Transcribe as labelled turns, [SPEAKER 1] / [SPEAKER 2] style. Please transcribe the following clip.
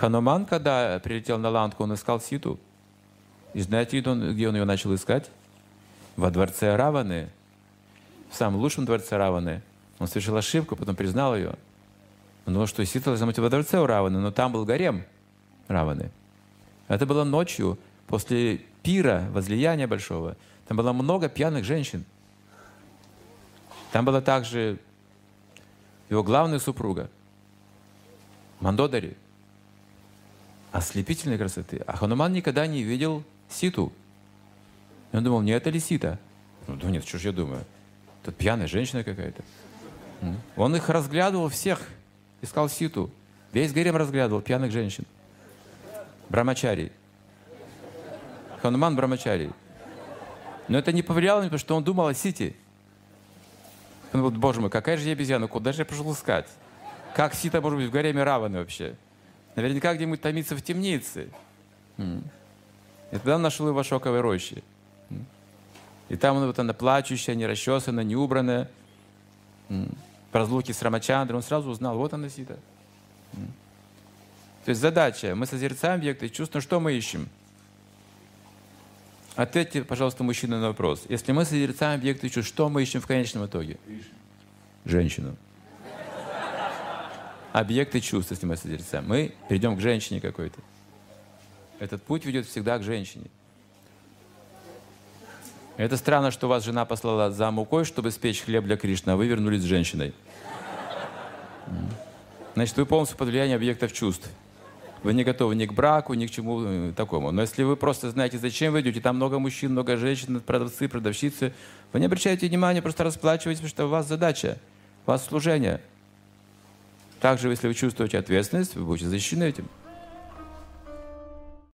[SPEAKER 1] Хануман, когда прилетел на ланку, он искал Ситу. И знаете, где он, ее начал искать? Во дворце Раваны. В самом лучшем дворце Раваны. Он совершил ошибку, потом признал ее. Он думал, что Сита должна быть во дворце у Раваны, но там был гарем Раваны. Это было ночью, после пира, возлияния большого. Там было много пьяных женщин. Там была также его главная супруга, Мандодари, ослепительной красоты. А Хануман никогда не видел Ситу. И он думал, не это ли Сита? Ну, да нет, что ж я думаю. Тут пьяная женщина какая-то. Он их разглядывал всех, искал Ситу. Весь гарем разглядывал пьяных женщин. Брамачари. Хануман Брамачари. Но это не повлияло на него, что он думал о Сите. Он вот, боже мой, какая же я обезьяна, куда же я пошел искать? Как Сита может быть в гареме Раваны вообще? Наверняка где-нибудь томится в темнице. И тогда он нашел его в шоковой роще. И там он, вот она плачущая, не расчесанная, не убранная. В разлуке с Рамачандрой он сразу узнал, вот она Сита. То есть задача, мы созерцаем объекты чувств, но что мы ищем? Ответьте, пожалуйста, мужчина на вопрос. Если мы созерцаем объекты чувств, что мы ищем в конечном итоге? Женщину. Объекты чувств, если мы созерцаем. Мы придем к женщине какой-то. Этот путь ведет всегда к женщине. Это странно, что вас жена послала за мукой, чтобы спечь хлеб для Кришны, а вы вернулись с женщиной. Значит, вы полностью под влиянием объектов чувств. Вы не готовы ни к браку, ни к чему э, такому. Но если вы просто знаете, зачем вы идете, там много мужчин, много женщин, продавцы, продавщицы, вы не обращаете внимания, просто расплачиваетесь, потому что у вас задача, у вас служение. Также, если вы чувствуете ответственность, вы будете защищены этим.